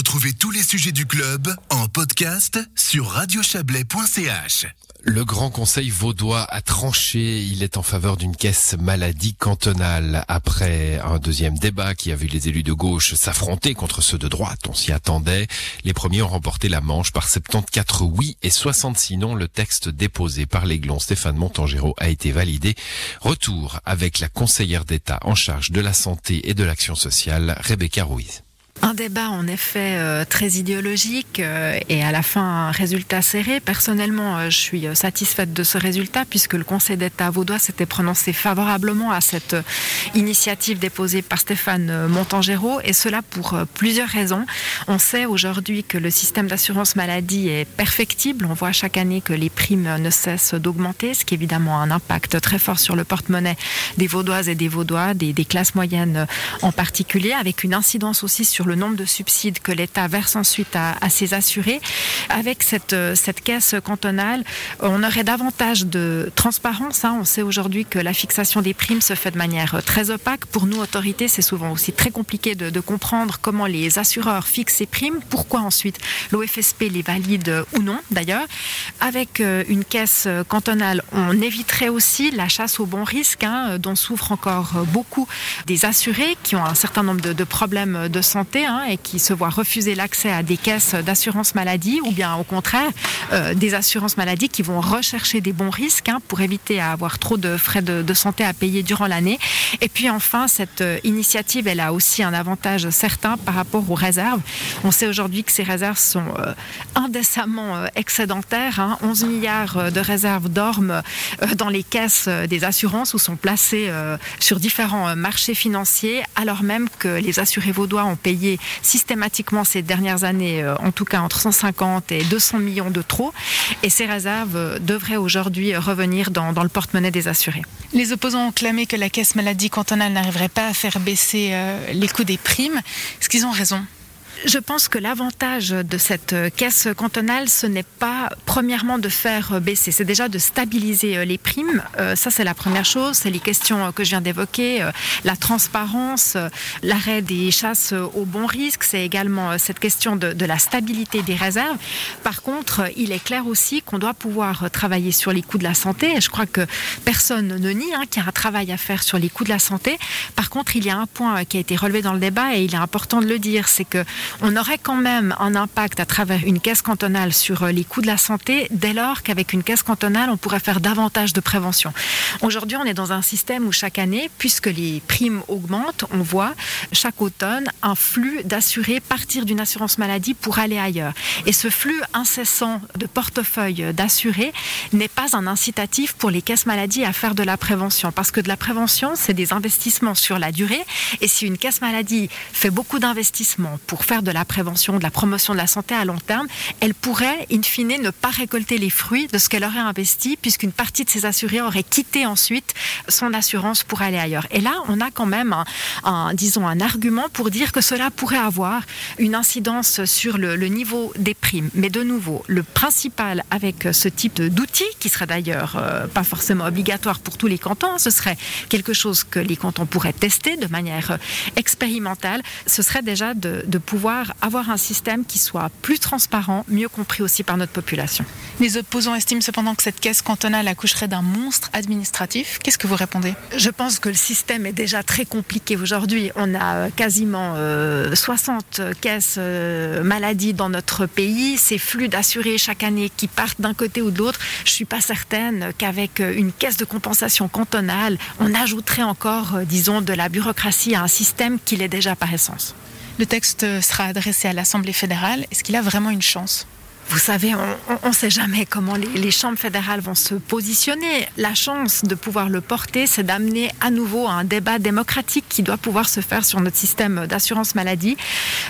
Retrouvez tous les sujets du club en podcast sur radiochablais.ch. Le Grand Conseil vaudois a tranché. Il est en faveur d'une caisse maladie cantonale. Après un deuxième débat qui a vu les élus de gauche s'affronter contre ceux de droite, on s'y attendait. Les premiers ont remporté la manche par 74 oui et 66 non. Le texte déposé par l'aiglon Stéphane Montangéro a été validé. Retour avec la conseillère d'État en charge de la santé et de l'action sociale, Rebecca Ruiz. Un débat en effet euh, très idéologique euh, et à la fin un résultat serré. Personnellement, euh, je suis satisfaite de ce résultat puisque le Conseil d'État vaudois s'était prononcé favorablement à cette initiative déposée par Stéphane Montangéro et cela pour plusieurs raisons. On sait aujourd'hui que le système d'assurance maladie est perfectible. On voit chaque année que les primes ne cessent d'augmenter, ce qui évidemment a un impact très fort sur le porte-monnaie des Vaudoises et des Vaudois, des, des classes moyennes en particulier, avec une incidence aussi sur le nombre de subsides que l'État verse ensuite à, ses assurés. Avec cette, euh, cette caisse cantonale, on aurait davantage de transparence. Hein. On sait aujourd'hui que la fixation des primes se fait de manière euh, très opaque. Pour nous, autorités, c'est souvent aussi très compliqué de, comprendre comment les assureurs fixent ces primes, pourquoi ensuite l'OFSP les valide ou non d'ailleurs. Avec euh, une caisse cantonale, on éviterait aussi la chasse aux bons risques hein, dont souffrent encore beaucoup des assurés qui ont un certain nombre de problèmes de santé Hein, et qui se voient refuser l'accès à des caisses d'assurance maladie ou bien au contraire euh, des assurances maladie qui vont rechercher des bons risques hein, pour éviter à avoir trop de frais de, santé à payer durant l'année. Et puis enfin, cette euh, initiative, elle a aussi un avantage certain par rapport aux réserves. On sait aujourd'hui que ces réserves sont euh, indécemment euh, excédentaires. Hein, 11 milliards euh, de réserves dorment dans les caisses des assurances ou sont placées sur différents marchés financiers, alors même que les assurés vaudois ont payé systématiquement ces dernières années, euh, en tout cas entre 150 et 200 millions de trop. Et ces réserves euh, devraient aujourd'hui revenir dans, dans le porte-monnaie des assurés. Les opposants ont clamé que la caisse maladie cantonale n'arriverait pas à faire baisser euh, les coûts des primes. Est-ce qu'ils ont raison? Je pense que l'avantage de cette caisse cantonale, ce n'est pas premièrement de faire baisser, c'est déjà de stabiliser les primes. Euh, ça, c'est la première chose. C'est les questions que je viens d'évoquer, euh, la transparence, euh, l'arrêt des chasses au bon risque. C'est également cette question de, la stabilité des réserves. Par contre, il est clair aussi qu'on doit pouvoir travailler sur les coûts de la santé. Je crois que personne ne nie hein, qu'il y a un travail à faire sur les coûts de la santé. Par contre, il y a un point qui a été relevé dans le débat et il est important de le dire, c'est que on aurait quand même un impact à travers une caisse cantonale sur les coûts de la santé. Dès lors qu'avec une caisse cantonale on pourrait faire davantage de prévention. Aujourd'hui on est dans un système où chaque année puisque les primes augmentent on voit chaque automne un flux d'assurés partir d'une assurance maladie pour aller ailleurs. Et ce flux incessant de portefeuille d'assurés n'est pas un incitatif pour les caisses maladies à faire de la prévention. Parce que de la prévention c'est des investissements sur la durée. Et si une caisse maladie fait beaucoup d'investissements pour faire de la prévention, de la promotion de la santé à long terme, elle pourrait, in fine, ne pas récolter les fruits de ce qu'elle aurait investi, puisqu'une partie de ses assurés aurait quitté ensuite son assurance pour aller ailleurs. Et là, on a quand même un, disons, un argument pour dire que cela pourrait avoir une incidence sur le, niveau des primes. Mais de nouveau, le principal avec ce type d'outils, qui serait d'ailleurs euh, pas forcément obligatoire pour tous les cantons, ce serait quelque chose que les cantons pourraient tester de manière expérimentale, ce serait déjà de pouvoir pouvoir avoir un système qui soit plus transparent, mieux compris aussi par notre population. Les opposants estiment cependant que cette caisse cantonale accoucherait d'un monstre administratif. Qu'est-ce que vous répondez? Je pense que le système est déjà très compliqué aujourd'hui. On a quasiment euh, 60 caisses euh, maladies dans notre pays, ces flux d'assurés chaque année qui partent d'un côté ou de l'autre. Je suis pas certaine qu'avec une caisse de compensation cantonale, on ajouterait encore, euh, disons, de la bureaucratie à un système qui l'est déjà par essence. Le texte sera adressé à l'Assemblée fédérale. Est-ce qu'il a vraiment une chance? Vous savez, on ne sait jamais comment les, chambres fédérales vont se positionner. La chance de pouvoir le porter, c'est d'amener à nouveau un débat démocratique qui doit pouvoir se faire sur notre système d'assurance maladie.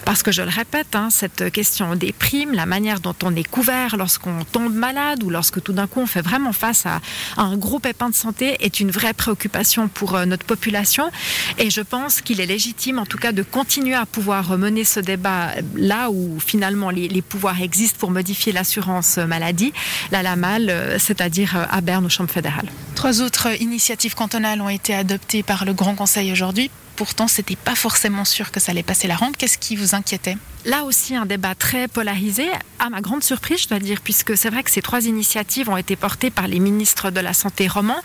Parce que je le répète, hein, cette question des primes, la manière dont on est couvert lorsqu'on tombe malade ou lorsque tout d'un coup on fait vraiment face à, un gros pépin de santé est une vraie préoccupation pour euh, notre population. Et je pense qu'il est légitime en tout cas de continuer à pouvoir mener ce débat là où finalement les, les pouvoirs existent pour modifier l'assurance maladie, la LAMAL, c'est-à-dire à Berne aux chambres fédérales. Trois autres initiatives cantonales ont été adoptées par le Grand Conseil aujourd'hui. Pourtant, ce n'était pas forcément sûr que ça allait passer la rampe. Qu'est-ce qui vous inquiétait? Là aussi un débat très polarisé, à ma grande surprise, je dois dire, puisque c'est vrai que ces trois initiatives ont été portées par les ministres de la Santé romans.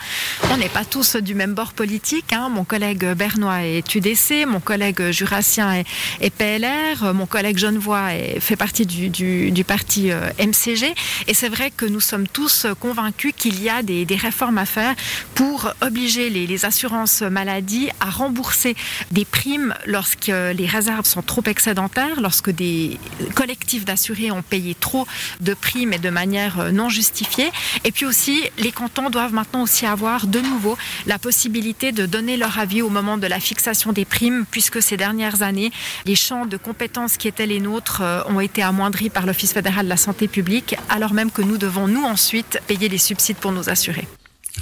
On n'est pas tous du même bord politique. Hein. Mon collègue Bernois est UDC, mon collègue Jurassien est, PLR, mon collègue Genevois fait partie du, parti euh, MCG. Et c'est vrai que nous sommes tous convaincus qu'il y a des, réformes à faire pour obliger les, les assurances maladie à rembourser des primes lorsque les réserves sont trop excédentaires, lorsque des collectifs d'assurés ont payé trop de primes et de manière euh, non justifiée. Et puis aussi, les cantons doivent maintenant aussi avoir de nouveau la possibilité de donner leur avis au moment de la fixation des primes, puisque ces dernières années, les champs de compétences qui étaient les nôtres euh, ont été amoindris par l'Office fédéral de la santé publique, alors même que nous devons, nous, ensuite, payer les subsides pour nos assurés.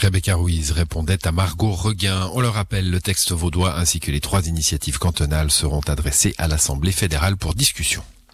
Rebecca Ruiz répondait à Margot Reguin. On le rappelle, le texte vaudois ainsi que les trois initiatives cantonales seront adressés à l'Assemblée fédérale pour discussion.